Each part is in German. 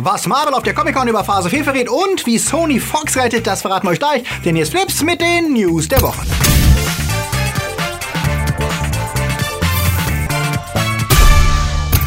Was Marvel auf der Comic-Con über Phase 4 verrät und wie Sony Fox rettet, das verraten wir euch gleich. Denn jetzt Flips mit den News der Woche.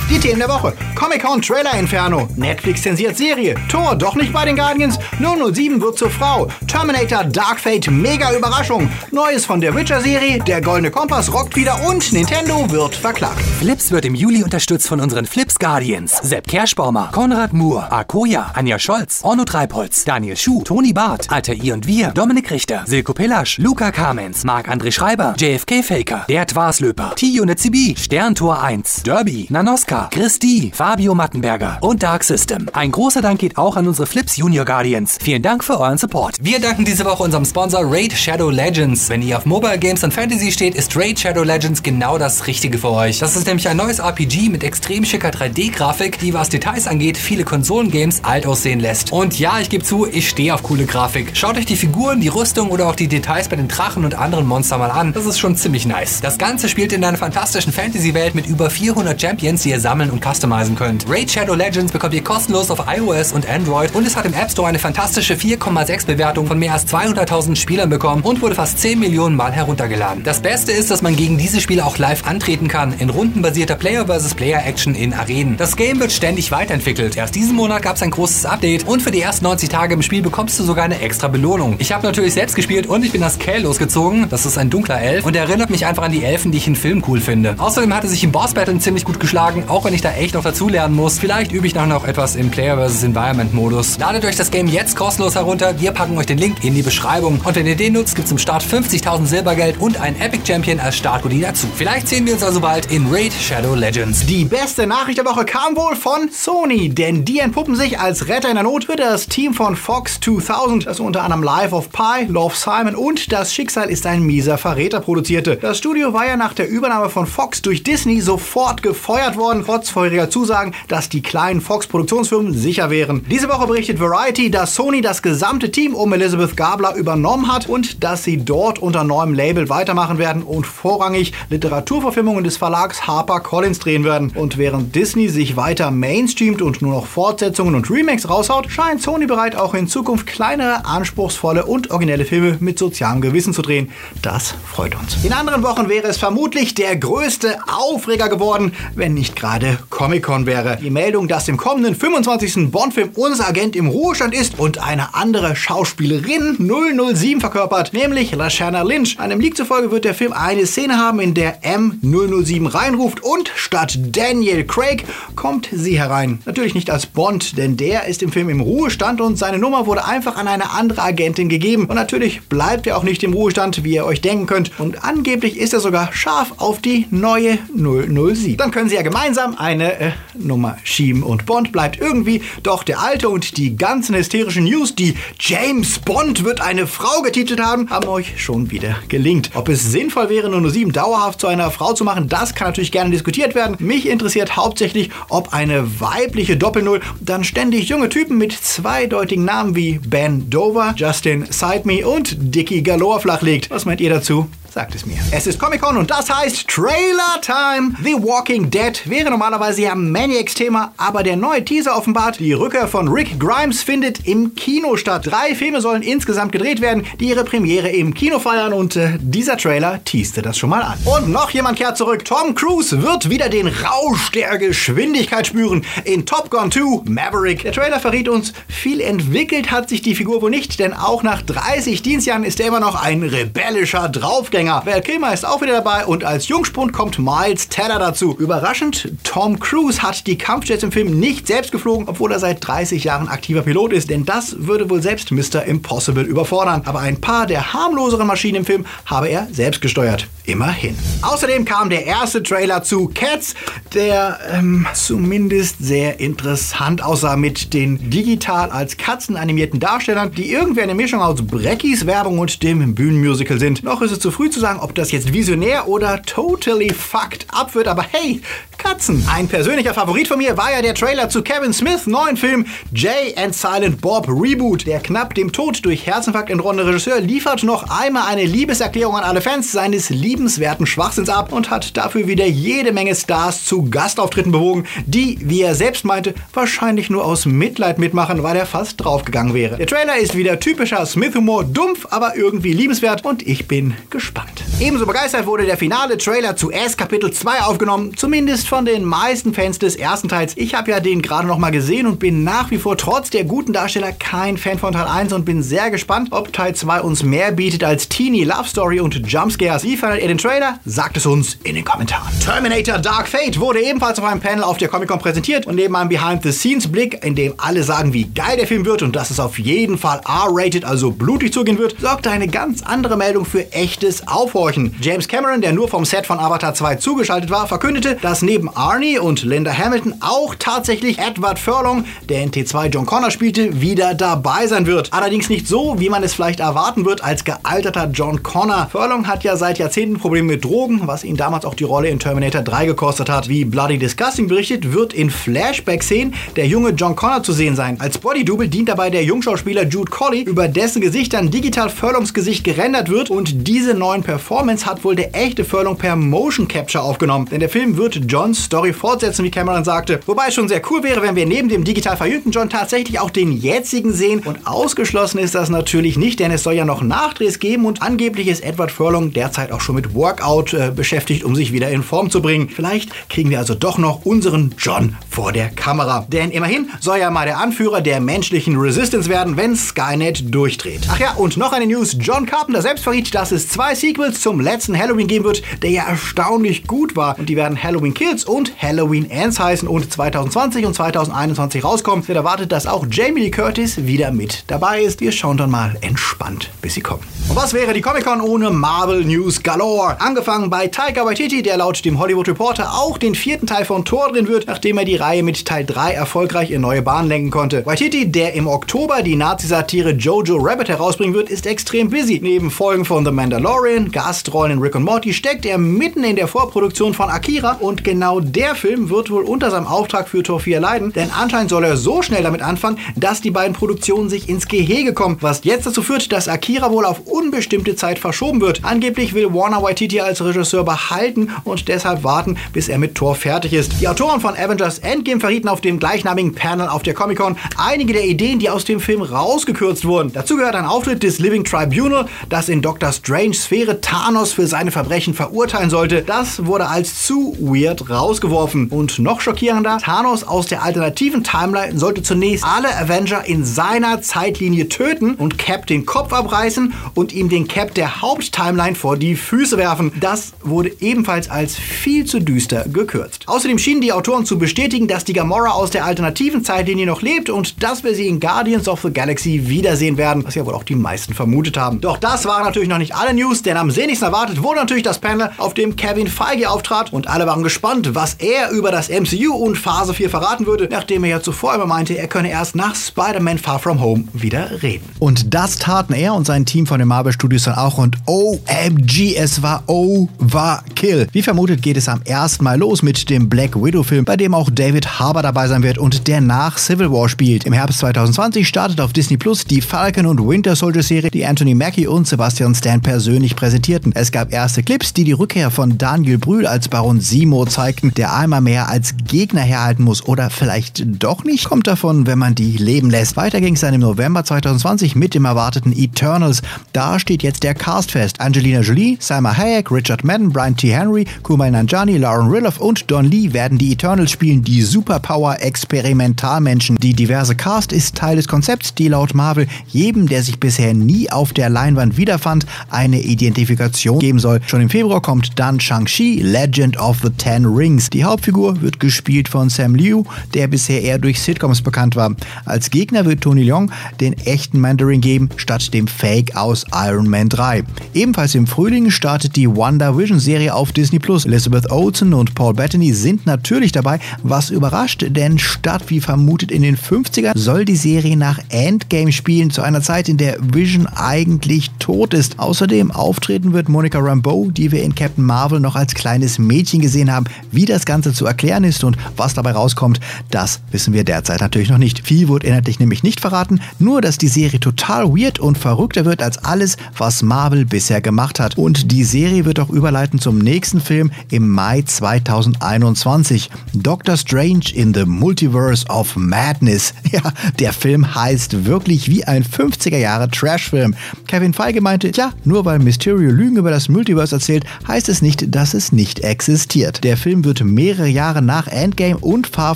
Die Themen der Woche. Comic-Con Trailer Inferno. Netflix zensiert Serie. Thor doch nicht bei den Guardians. 007 wird zur Frau. Terminator Dark Fate mega Überraschung. Neues von der Witcher Serie. Der Goldene Kompass rockt wieder und Nintendo wird verklagt. Flips wird im Juli unterstützt von unseren Flips Guardians. Sepp Kerschbaumer, Konrad Moore, Akoya, Anja Scholz, Orno Treibholz, Daniel Schuh, Toni Barth, Alter I und Wir, Dominik Richter, Silko Pillasch, Luca Kamens, Marc-André Schreiber, JFK Faker, Bert Waslöper, T-Unit CB, Sterntor 1, Derby, Nanoska, Christi, Fabio Mattenberger und Dark System. Ein großer Dank geht auch an unsere Flips Junior Guardians. Vielen Dank für euren Support. Wir danken diese Woche unserem Sponsor Raid Shadow Legends. Wenn ihr auf Mobile Games und Fantasy steht, ist Raid Shadow Legends genau das Richtige für euch. Das ist nämlich ein neues RPG mit extrem schicker 3D-Grafik, die was Details angeht, viele Konsolengames alt aussehen lässt. Und ja, ich gebe zu, ich stehe auf coole Grafik. Schaut euch die Figuren, die Rüstung oder auch die Details bei den Drachen und anderen Monstern mal an. Das ist schon ziemlich nice. Das Ganze spielt in einer fantastischen Fantasy-Welt mit über 400 Champions, die ihr sammeln und customizen könnt. Raid Shadow Legends bekommt ihr kostenlos auf iOS und Android und es hat im App Store eine fantastische 4,6 Bewertung von mehr als 200.000 Spielern bekommen und wurde fast 10 Millionen Mal heruntergeladen. Das Beste ist, dass man gegen diese Spiele auch live antreten kann, in rundenbasierter Player vs. Player Action in Arenen. Das Game wird ständig weiterentwickelt. Erst diesen Monat gab es ein großes Update und für die ersten 90 Tage im Spiel bekommst du sogar eine extra Belohnung. Ich habe natürlich selbst gespielt und ich bin das Kell losgezogen. Das ist ein dunkler Elf und er erinnert mich einfach an die Elfen, die ich in Filmen cool finde. Außerdem hat er sich im Boss Battle ziemlich gut geschlagen, auch wenn ich da echt noch dazulernen muss. Vielleicht übe ich nachher noch etwas im Player vs. Environment Modus. Ladet euch das Game jetzt kostenlos herunter. Wir packen euch den Link in die Beschreibung. Und wenn ihr den nutzt, gibt es zum Start 50.000 Silbergeld und ein Epic Champion als Startgoodie dazu. Vielleicht sehen wir uns also bald in Raid Shadow Legends. Die beste Nachricht der Woche kam wohl von Sony, denn die entpuppen sich als Retter in der Not für das Team von Fox 2000, das unter anderem Life of Pi, Love Simon und Das Schicksal ist ein mieser Verräter produzierte. Das Studio war ja nach der Übernahme von Fox durch Disney sofort gefeuert worden, trotz vorheriger Zusagen, dass die kleinen Fox-Produktionsfirmen sicher wären. Diese Woche berichtet Variety, dass Sony das gesamte Team um Elizabeth Gabler übernommen hat und dass sie dort unter neuem Label weitermachen werden und vorrangig Literaturverfilmungen des Verlags HarperCollins drehen werden. Und während Disney sich weiter mainstreamt und nur noch Fortsetzungen und Remakes raushaut, scheint Sony bereit, auch in Zukunft kleinere, anspruchsvolle und originelle Filme mit sozialem Gewissen zu drehen. Das freut uns. In anderen Wochen wäre es vermutlich der größte Aufreger geworden, wenn nicht gerade Comic-Con wäre. Die Meldung, dass im kommenden 25. Bond-Film unser Agent im Ruhestand ist und eine andere Schauspielerin 007 verkörpert, nämlich Lashana Lynch. Einem Leak zufolge wird der Film eine Szene haben, in der M007 reinruft und statt Daniel Craig kommt sie herein. Natürlich nicht als Bond, denn der ist im Film im Ruhestand und seine Nummer wurde einfach an eine andere Agentin gegeben. Und natürlich bleibt er auch nicht im Ruhestand, wie ihr euch denken könnt. Und angeblich ist er sogar scharf auf die neue 007. Dann können sie ja gemeinsam eine äh, Nummer schieben und Bond bleibt irgendwie doch der alte und die ganzen hysterischen News, die James Bond wird eine Frau getitelt haben, haben euch schon wieder gelingt. Ob es sinnvoll wäre, 007 dauerhaft zu einer Frau zu machen, das kann natürlich gerne diskutiert werden. Mich interessiert hauptsächlich, ob eine weibliche Doppelnull dann ständig junge Typen mit zweideutigen Namen wie Ben Dover, Justin Sideme und Dickie Galore flachlegt. Was meint ihr dazu? Sagt es mir. Es ist Comic-Con und das heißt Trailer Time. The Walking Dead wäre normalerweise ja Maniacs-Thema, aber der neue Teaser offenbart, die Rückkehr von Rick Grimes findet im Kino statt. Drei Filme sollen insgesamt gedreht werden, die ihre Premiere im Kino feiern und äh, dieser Trailer teaste das schon mal an. Und noch jemand kehrt zurück. Tom Cruise wird wieder den Rausch der Geschwindigkeit spüren in Top Gun 2 Maverick. Der Trailer verriet uns, viel entwickelt hat sich die Figur wohl nicht, denn auch nach 30 Dienstjahren ist er immer noch ein rebellischer Draufgänger. Val Kilmer ist auch wieder dabei und als Jungspund kommt Miles Teller dazu. Überraschend, Tom Cruise hat die Kampfjets im Film nicht selbst geflogen, obwohl er seit 30 Jahren aktiver Pilot ist, denn das würde wohl selbst Mr. Impossible überfordern. Aber ein paar der harmloseren Maschinen im Film habe er selbst gesteuert. Immerhin. Außerdem kam der erste Trailer zu Cats, der ähm, zumindest sehr interessant aussah mit den digital als Katzen animierten Darstellern, die irgendwie eine Mischung aus Breckis Werbung und dem Bühnenmusical sind. Noch ist es zu früh zu sagen, ob das jetzt visionär oder totally fucked up wird, aber hey, Katzen. Ein persönlicher Favorit von mir war ja der Trailer zu Kevin Smiths neuen Film Jay and Silent Bob Reboot. Der knapp dem Tod durch Herzinfarkt entronnene Regisseur liefert noch einmal eine Liebeserklärung an alle Fans seines liebenswerten Schwachsinns ab und hat dafür wieder jede Menge Stars zu Gastauftritten bewogen, die, wie er selbst meinte, wahrscheinlich nur aus Mitleid mitmachen, weil er fast draufgegangen wäre. Der Trailer ist wieder typischer Smith-Humor, dumpf, aber irgendwie liebenswert und ich bin gespannt. Ebenso begeistert wurde der finale Trailer zu S Kapitel 2 aufgenommen, zumindest von den meisten Fans des ersten Teils. Ich habe ja den gerade noch mal gesehen und bin nach wie vor trotz der guten Darsteller kein Fan von Teil 1 und bin sehr gespannt, ob Teil 2 uns mehr bietet als Teenie Love Story und Jumpscares. Wie fandet ihr den Trailer? Sagt es uns in den Kommentaren. Terminator Dark Fate wurde ebenfalls auf einem Panel auf der Comic-Con präsentiert und neben einem Behind-the-Scenes-Blick, in dem alle sagen, wie geil der Film wird und dass es auf jeden Fall R-rated, also blutig zugehen wird, sorgte eine ganz andere Meldung für echtes Aufhorchen. James Cameron, der nur vom Set von Avatar 2 zugeschaltet war, verkündete, dass neben Arnie und Linda Hamilton auch tatsächlich Edward Furlong, der in T2 John Connor spielte, wieder dabei sein wird. Allerdings nicht so, wie man es vielleicht erwarten wird als gealterter John Connor. Furlong hat ja seit Jahrzehnten Probleme mit Drogen, was ihn damals auch die Rolle in Terminator 3 gekostet hat. Wie Bloody Disgusting berichtet, wird in Flashback-Szenen der junge John Connor zu sehen sein. Als Bodydouble dient dabei der Jungschauspieler Jude Colley, über dessen Gesicht dann digital Furlongs Gesicht gerendert wird und diese neuen Performance hat wohl der echte Furlong per Motion Capture aufgenommen. Denn der Film wird Johns Story fortsetzen, wie Cameron sagte. Wobei es schon sehr cool wäre, wenn wir neben dem digital verjüngten John tatsächlich auch den jetzigen sehen. Und ausgeschlossen ist das natürlich nicht, denn es soll ja noch Nachdrehs geben und angeblich ist Edward Furlong derzeit auch schon mit Workout äh, beschäftigt, um sich wieder in Form zu bringen. Vielleicht kriegen wir also doch noch unseren John vor der Kamera. Denn immerhin soll ja mal der Anführer der menschlichen Resistance werden, wenn Skynet durchdreht. Ach ja, und noch eine News. John Carpenter selbst verriet, dass es zwei Sequels zum letzten Halloween geben wird, der ja erstaunlich gut war. Und die werden Halloween Kills und Halloween Ends heißen und 2020 und 2021 rauskommen. Wird erwartet, dass auch Jamie Lee Curtis wieder mit dabei ist. Wir schauen dann mal entspannt, bis sie kommen. Und was wäre die Comic-Con ohne Marvel News galore? Angefangen bei Taika Waititi, der laut dem Hollywood Reporter auch den vierten Teil von Thor drin wird, nachdem er die Reihe mit Teil 3 erfolgreich in neue Bahnen lenken konnte. Waititi, der im Oktober die Nazi-Satire Jojo Rabbit herausbringen wird, ist extrem busy. Neben Folgen von The Mandalorian, Gastrollen in Rick und Morty steckt er mitten in der Vorproduktion von Akira und genau der Film wird wohl unter seinem Auftrag für Tor 4 leiden, denn anscheinend soll er so schnell damit anfangen, dass die beiden Produktionen sich ins Gehege kommen, was jetzt dazu führt, dass Akira wohl auf unbestimmte Zeit verschoben wird. Angeblich will Warner Waititi als Regisseur behalten und deshalb warten, bis er mit Tor fertig ist. Die Autoren von Avengers Endgame verrieten auf dem gleichnamigen Panel auf der Comic-Con einige der Ideen, die aus dem Film rausgekürzt wurden. Dazu gehört ein Auftritt des Living Tribunal, das in Doctor Strange Sphäre Thanos für seine Verbrechen verurteilen sollte. Das wurde als zu weird rausgeworfen. Und noch schockierender, Thanos aus der alternativen Timeline sollte zunächst alle Avenger in seiner Zeitlinie töten und Cap den Kopf abreißen und ihm den Cap der Haupttimeline vor die Füße werfen. Das wurde ebenfalls als viel zu düster gekürzt. Außerdem schienen die Autoren zu bestätigen, dass die Gamora aus der alternativen Zeitlinie noch lebt und dass wir sie in Guardians of the Galaxy wiedersehen werden, was ja wohl auch die meisten vermutet haben. Doch das waren natürlich noch nicht alle News, denn am sehnlichsten erwartet wurde natürlich das Panel, auf dem Kevin Feige auftrat und alle waren gespannt, was er über das MCU und Phase 4 verraten würde, nachdem er ja zuvor immer meinte, er könne erst nach Spider-Man Far From Home wieder reden. Und das taten er und sein Team von den Marvel Studios dann auch und OMG, es war Overkill. Wie vermutet geht es am ersten Mal los mit dem Black Widow Film, bei dem auch David Harbour dabei sein wird und der nach Civil War spielt. Im Herbst 2020 startet auf Disney Plus die Falcon und Winter Soldier Serie, die Anthony Mackie und Sebastian Stan persönlich präsentierten. Es gab erste Clips, die die Rückkehr von Daniel Brühl als Baron Simo zeigten, der einmal mehr als Gegner herhalten muss oder vielleicht doch nicht. Kommt davon, wenn man die leben lässt. Weiter ging es dann im November 2020 mit dem erwarteten Eternals. Da steht jetzt der Cast fest. Angelina Jolie, Salma Hayek, Richard Madden, Brian T. Henry, Kumail Nanjiani, Lauren Rilloff und Don Lee werden die Eternals spielen, die Superpower-Experimentalmenschen. Die diverse Cast ist Teil des Konzepts, die laut Marvel jedem, der sich bisher nie auf der Leinwand wiederfand, eine Identifikation geben soll. Schon im Februar kommt dann Shang-Chi, Legend of the Ten Rings. Die Hauptfigur wird gespielt von Sam Liu, der bisher eher durch Sitcoms bekannt war. Als Gegner wird Tony Leung den echten Mandarin geben, statt dem Fake aus Iron Man 3. Ebenfalls im Frühling startet die WandaVision-Serie auf Disney Plus. Elizabeth Olsen und Paul Bettany sind natürlich dabei, was überrascht, denn statt wie vermutet in den 50ern soll die Serie nach Endgame spielen, zu einer Zeit, in der Vision eigentlich tot ist. Außerdem auftreten wird Monica Rambeau, die wir in Captain Marvel noch als kleines Mädchen gesehen haben. Wie das Ganze zu erklären ist und was dabei rauskommt, das wissen wir derzeit natürlich noch nicht. Viel wurde inhaltlich nämlich nicht verraten, nur dass die Serie total weird und verrückter wird als alles, was Marvel bisher gemacht hat. Und die Serie wird auch überleiten zum nächsten Film im Mai 2021. Doctor Strange in the Multiverse of Madness. Ja, der Film heißt wirklich wie ein 50er Jahre Trashfilm. Kevin Feige meinte, ja, nur weil Mysterio Lügen über das Multiverse erzählt, heißt es nicht, dass es nicht existiert. Der Film wird mehrere Jahre nach Endgame und Far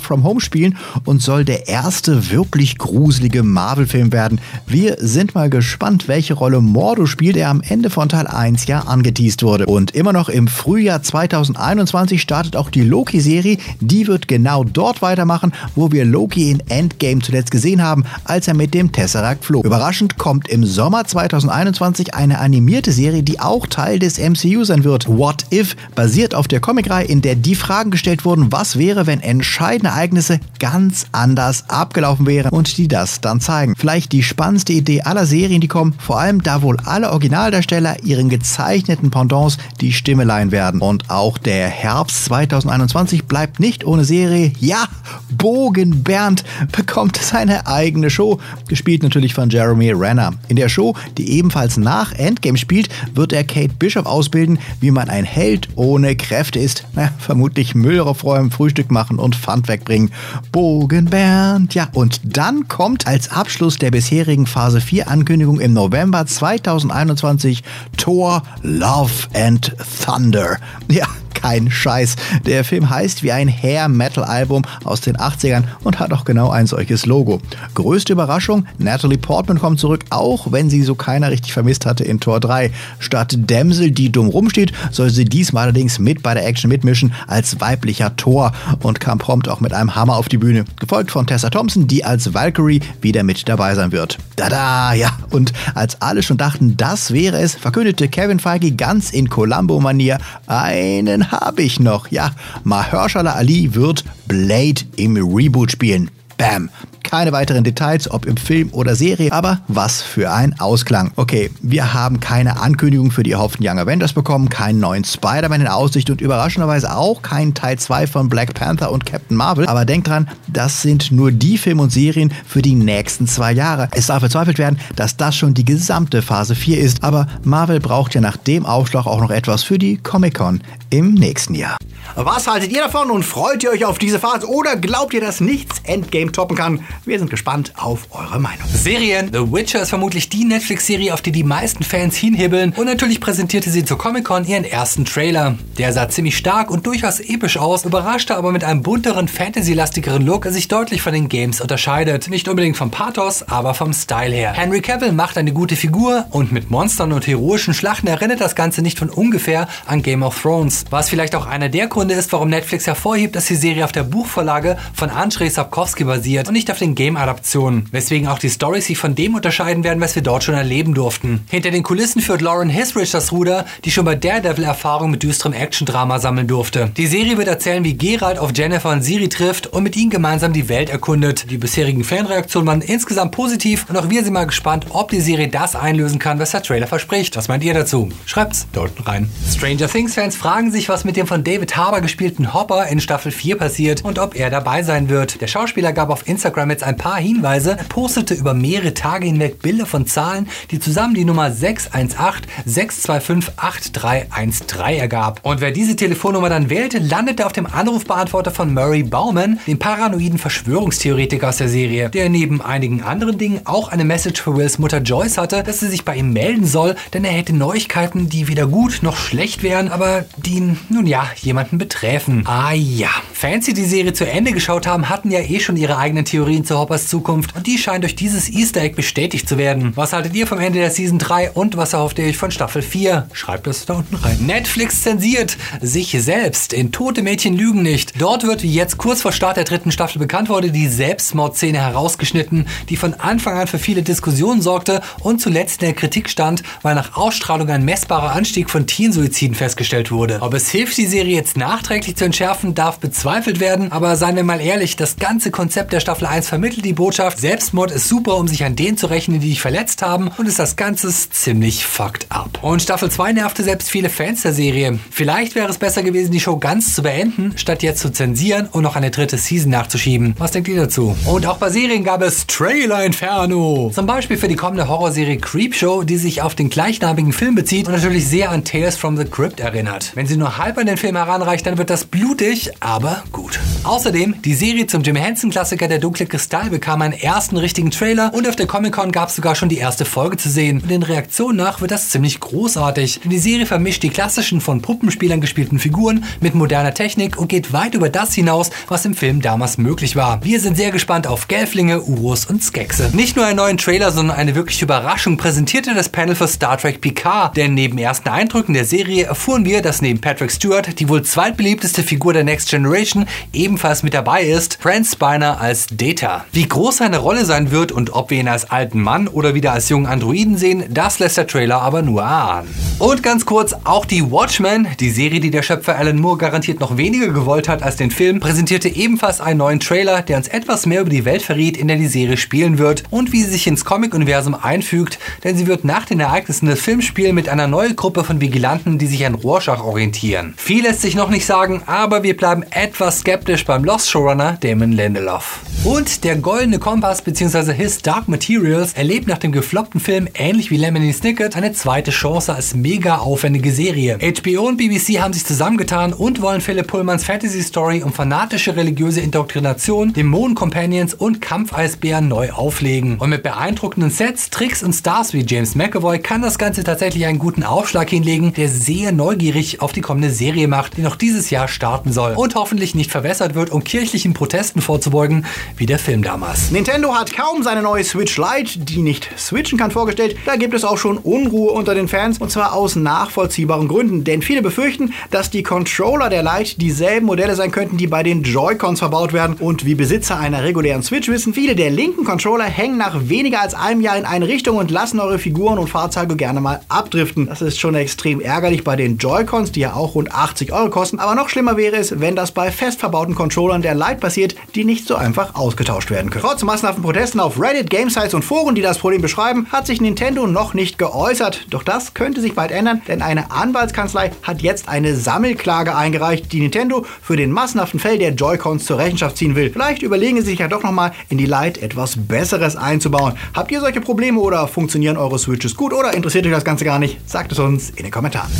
From Home spielen und soll der erste wirklich gruselige Marvel-Film werden. Wir sind mal gespannt, welche Rolle Mordo spielt, der am Ende von Teil 1 ja angeteased wurde. Und immer noch im Frühjahr 2021 startet auch die Loki-Serie. Die wird genau dort weitermachen, wo wir Loki in Endgame zuletzt gesehen haben, als er mit dem Tesseract flog. Überraschend kommt im Sommer 2021 eine animierte Serie, die auch Teil des MCU sein wird. What If basiert auf der Comicreihe, in der die Fragen gestellt wurden, was wäre, wenn entscheidende Ereignisse ganz anders abgelaufen wären und die das dann zeigen. Vielleicht die spannendste Idee aller Serien, die kommen, vor allem da wohl alle Originaldarsteller ihren gezeichneten Pendants die Stimme leihen werden. Und auch der Herbst 2021 bleibt nicht ohne Serie. Ja, Bogen Bernd bekommt seine eigene Show, gespielt natürlich von Jeremy Renner. In der Show, die ebenfalls nach Endgame spielt, wird er Kate Bishop ausbilden, wie man ein Held ohne Kräfte ist. Na, vermutlich Müll aufräumen, Frühstück machen und Pfand wegbringen. Bogen Bernd, ja. Und dann kommt als Abschluss der bisherigen Phase 4 Ankündigung im November 2021 Thor Love and Thunder. Ja, kein Scheiß. Der Film heißt wie ein Hair-Metal-Album aus den 80ern und hat auch genau ein solches Logo. Größte Überraschung, Natalie Portman kommt zurück, auch wenn sie so keiner richtig vermisst hatte in Tor 3. Statt Dämsel, die dumm rumsteht, soll sie diesmal allerdings mit bei der Action mitmischen als weiblicher Tor und kam prompt auch mit einem Hammer auf die Bühne. Gefolgt von Tessa Thompson, die als Valkyrie wieder mit dabei sein wird. Dada, ja. Und als alle schon dachten, das wäre es, verkündete Kevin Feige ganz in Columbo-Manier einen habe ich noch. Ja, Mahershala Ali wird Blade im Reboot spielen. Bam. Keine weiteren Details, ob im Film oder Serie, aber was für ein Ausklang. Okay, wir haben keine Ankündigung für die erhofften Young Avengers bekommen, keinen neuen Spider-Man in Aussicht und überraschenderweise auch keinen Teil 2 von Black Panther und Captain Marvel. Aber denkt dran, das sind nur die Filme und Serien für die nächsten zwei Jahre. Es darf bezweifelt werden, dass das schon die gesamte Phase 4 ist, aber Marvel braucht ja nach dem Aufschlag auch noch etwas für die Comic-Con im nächsten Jahr. Was haltet ihr davon und freut ihr euch auf diese Phase oder glaubt ihr, dass nichts Endgame toppen kann? Wir sind gespannt auf eure Meinung. Serien. The Witcher ist vermutlich die Netflix-Serie, auf die die meisten Fans hinhibbeln. Und natürlich präsentierte sie zur Comic-Con ihren ersten Trailer. Der sah ziemlich stark und durchaus episch aus, überraschte aber mit einem bunteren, fantasy-lastigeren Look, der sich deutlich von den Games unterscheidet. Nicht unbedingt vom Pathos, aber vom Style her. Henry Cavill macht eine gute Figur und mit Monstern und heroischen Schlachten erinnert das Ganze nicht von ungefähr an Game of Thrones. Was vielleicht auch einer der Gründe ist, warum Netflix hervorhebt, dass die Serie auf der Buchvorlage von Andrzej Sapkowski basiert und nicht auf den Game-Adaptionen, weswegen auch die Storys sich von dem unterscheiden werden, was wir dort schon erleben durften. Hinter den Kulissen führt Lauren Hisrich das Ruder, die schon bei Daredevil Erfahrung mit düsterem Action-Drama sammeln durfte. Die Serie wird erzählen, wie Geralt auf Jennifer und Siri trifft und mit ihnen gemeinsam die Welt erkundet. Die bisherigen Fanreaktionen waren insgesamt positiv und auch wir sind mal gespannt, ob die Serie das einlösen kann, was der Trailer verspricht. Was meint ihr dazu? Schreibt's unten rein. Stranger Things-Fans fragen sich, was mit dem von David Harbour gespielten Hopper in Staffel 4 passiert und ob er dabei sein wird. Der Schauspieler gab auf Instagram jetzt ein paar Hinweise. Postete über mehrere Tage hinweg Bilder von Zahlen, die zusammen die Nummer 618 625 8313 ergab. Und wer diese Telefonnummer dann wählte, landete auf dem Anrufbeantworter von Murray Bauman, dem paranoiden Verschwörungstheoretiker aus der Serie, der neben einigen anderen Dingen auch eine Message für Wills Mutter Joyce hatte, dass sie sich bei ihm melden soll, denn er hätte Neuigkeiten, die weder gut noch schlecht wären, aber die, nun ja, jemanden betreffen. Ah ja. Fans, die die Serie zu Ende geschaut haben, hatten ja eh schon ihre eigenen Theorien zu Hoppers Zukunft und die scheinen durch dieses Easter Egg bestätigt zu werden. Was haltet ihr vom Ende der Season 3 und was erhofft ihr euch von Staffel 4? Schreibt es da unten rein. Netflix zensiert sich selbst in Tote Mädchen lügen nicht. Dort wird, wie jetzt kurz vor Start der dritten Staffel bekannt wurde, die Selbstmordszene herausgeschnitten, die von Anfang an für viele Diskussionen sorgte und zuletzt in der Kritik stand, weil nach Ausstrahlung ein messbarer Anstieg von Teensuiziden festgestellt wurde. Ob es hilft, die Serie jetzt nachträglich zu entschärfen, darf bezweifelt werden, aber seien wir mal ehrlich, das ganze Konzept der Staffel 1 vermittelt die Botschaft, Selbstmord ist super, um sich an denen zu rechnen, die dich verletzt haben und ist das Ganze ziemlich fucked up. Und Staffel 2 nervte selbst viele Fans der Serie. Vielleicht wäre es besser gewesen, die Show ganz zu beenden, statt jetzt zu zensieren und noch eine dritte Season nachzuschieben. Was denkt ihr dazu? Und auch bei Serien gab es Trailer Inferno. Zum Beispiel für die kommende Horrorserie Creepshow, die sich auf den gleichnamigen Film bezieht und natürlich sehr an Tales from the Crypt erinnert. Wenn sie nur halb an den Film heranreicht, dann wird das blutig, aber gut. Außerdem, die Serie zum Jim Henson Klassiker Der dunkle Kristall bekam einen ersten richtigen Trailer und auf der Comic Con gab es sogar schon die erste Folge zu sehen. Und den Reaktionen nach wird das ziemlich großartig. Denn die Serie vermischt die klassischen von Puppenspielern gespielten Figuren mit moderner Technik und geht weit über das hinaus, was im Film damals möglich war. Wir sind sehr gespannt auf Gelflinge, Urus und Skexe. Nicht nur einen neuen Trailer, sondern eine wirkliche Überraschung präsentierte das Panel für Star Trek Picard. Denn neben ersten Eindrücken der Serie erfuhren wir, dass neben Patrick Stewart die wohl zweitbeliebteste Figur der Next Generation ebenfalls mit dabei ist, Brent Spiner als Data. Wie groß seine Rolle sein wird und ob wir ihn als alten Mann oder wieder als jungen Androiden sehen, das lässt der Trailer aber nur erahnen. Und ganz kurz, auch die Watchmen, die Serie, die der Schöpfer Alan Moore garantiert noch weniger gewollt hat als den Film, präsentierte ebenfalls einen neuen Trailer, der uns etwas mehr über die Welt verriet, in der die Serie spielen wird und wie sie sich ins Comic-Universum einfügt, denn sie wird nach den Ereignissen des Films spielen mit einer neuen Gruppe von Vigilanten, die sich an Rorschach orientieren. Viel lässt sich noch nicht sagen, aber wir bleiben etwas skeptisch beim Lost Showrunner Damon Lindelof. Und der Goldene Kompass bzw. His Dark Materials erlebt nach dem gefloppten Film ähnlich wie Lemony Snicket eine zweite Chance als mega aufwendige Serie. HBO und BBC haben sich zusammengetan und wollen Philipp Pullmans Fantasy Story um fanatische religiöse Indoktrination, Dämonen-Companions und Kampfeisbären neu auflegen. Und mit beeindruckenden Sets, Tricks und Stars wie James McAvoy kann das Ganze tatsächlich einen guten Aufschlag hinlegen, der sehr neugierig auf die kommende Serie macht, die noch dieses Jahr starten soll und hoffentlich nicht verwässert wird, um kirchlichen Protesten vorzubeugen, wie der Film damals. Nintendo hat kaum seine neue Switch Lite, die nicht switchen kann, vorgestellt. Da gibt es auch schon Unruhe unter den Fans und zwar aus nachvollziehbaren Gründen. Denn viele befürchten, dass die Controller der Lite dieselben Modelle sein könnten, die bei den Joy-Cons verbaut werden. Und wie Besitzer einer regulären Switch wissen, viele der linken Controller hängen nach weniger als einem Jahr in eine Richtung und lassen eure Figuren und Fahrzeuge gerne mal abdriften. Das ist schon extrem ärgerlich bei den Joy-Cons, die ja auch rund 80 Euro kosten. Aber noch schlimmer wäre es, wenn das bei fest verbauten Controllern der Lite passiert, die nicht so einfach ausgetauscht werden können. Trotz massenhaften Protesten auf Reddit, Gamesites und Foren, die das Problem beschreiben, hat sich Nintendo noch nicht geäußert. Doch das könnte sich bald ändern, denn eine Anwaltskanzlei hat jetzt eine Sammelklage eingereicht, die Nintendo für den massenhaften Fell der Joy-Cons zur Rechenschaft ziehen will. Vielleicht überlegen sie sich ja doch nochmal in die Lite etwas Besseres einzubauen. Habt ihr solche Probleme oder funktionieren eure Switches gut oder interessiert euch das Ganze gar nicht? Sagt es uns in den Kommentaren.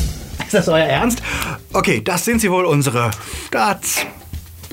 Ist das euer Ernst? Okay, das sind sie wohl unsere Stats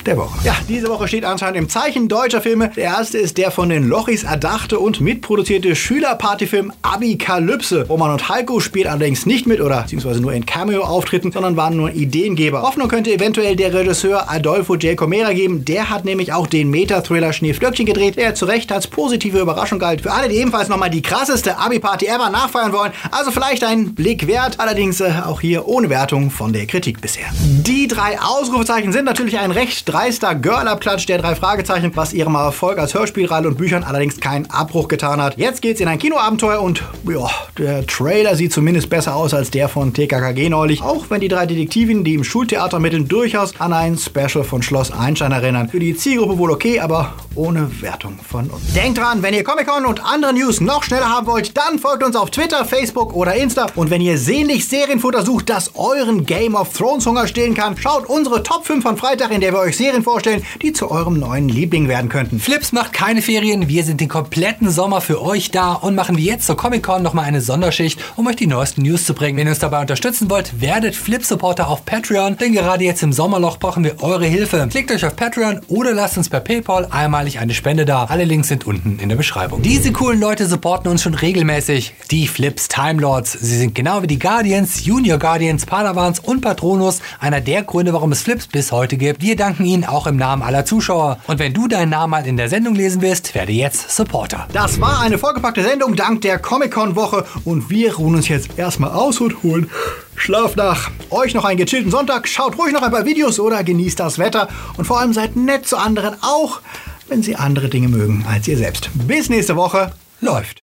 der Woche. Ja, diese Woche steht anscheinend im Zeichen deutscher Filme. Der erste ist der von den Lochis erdachte und mitproduzierte Schülerpartyfilm Abikalypse. Roman und Heiko spielt allerdings nicht mit oder beziehungsweise nur in Cameo-Auftritten, sondern waren nur Ideengeber. Hoffnung könnte eventuell der Regisseur Adolfo J. Comera geben. Der hat nämlich auch den Meta-Thriller Schneeflöckchen gedreht, der zu Recht als positive Überraschung galt. Für alle, die ebenfalls nochmal die krasseste Abi-Party ever nachfeiern wollen, also vielleicht ein Blick wert. Allerdings äh, auch hier ohne Wertung von der Kritik bisher. Die drei Ausrufezeichen sind natürlich ein recht dreister Girl-Abklatsch der drei Fragezeichen, was ihrem Erfolg als Hörspielreihe und Büchern allerdings keinen Abbruch getan hat. Jetzt geht's in ein Kinoabenteuer und ja, der Trailer sieht zumindest besser aus als der von TKKG neulich, auch wenn die drei Detektivinnen, die im Schultheater mitteln, durchaus an ein Special von Schloss Einstein erinnern. Für die Zielgruppe wohl okay, aber ohne Wertung von uns. Denkt dran, wenn ihr Comic-Con und andere News noch schneller haben wollt, dann folgt uns auf Twitter, Facebook oder Insta. Und wenn ihr sehnlich Serienfutter sucht, das euren Game of Thrones Hunger stillen kann, schaut unsere Top 5 von Freitag, in der wir euch Serien vorstellen, die zu eurem neuen Liebling werden könnten. Flips macht keine Ferien, wir sind den kompletten Sommer für euch da und machen wie jetzt zur Comic-Con nochmal eine Sonderschicht, um euch die neuesten News zu bringen. Wenn ihr uns dabei unterstützen wollt, werdet Flip-Supporter auf Patreon, denn gerade jetzt im Sommerloch brauchen wir eure Hilfe. Klickt euch auf Patreon oder lasst uns per PayPal einmalig eine Spende da. Alle Links sind unten in der Beschreibung. Diese coolen Leute supporten uns schon regelmäßig. Die Flips Time Lords. Sie sind genau wie die Guardians, Junior Guardians, Padawans und Patronus einer der Gründe, warum es Flips bis heute gibt. Wir danken ihnen auch im Namen aller Zuschauer. Und wenn du deinen Namen mal in der Sendung lesen willst, werde jetzt Supporter. Das war eine vollgepackte Sendung dank der Comic-Con-Woche und wir ruhen uns jetzt erstmal aus und holen Schlaf nach. Euch noch einen gechillten Sonntag, schaut ruhig noch ein paar Videos oder genießt das Wetter und vor allem seid nett zu anderen, auch wenn sie andere Dinge mögen als ihr selbst. Bis nächste Woche. Läuft.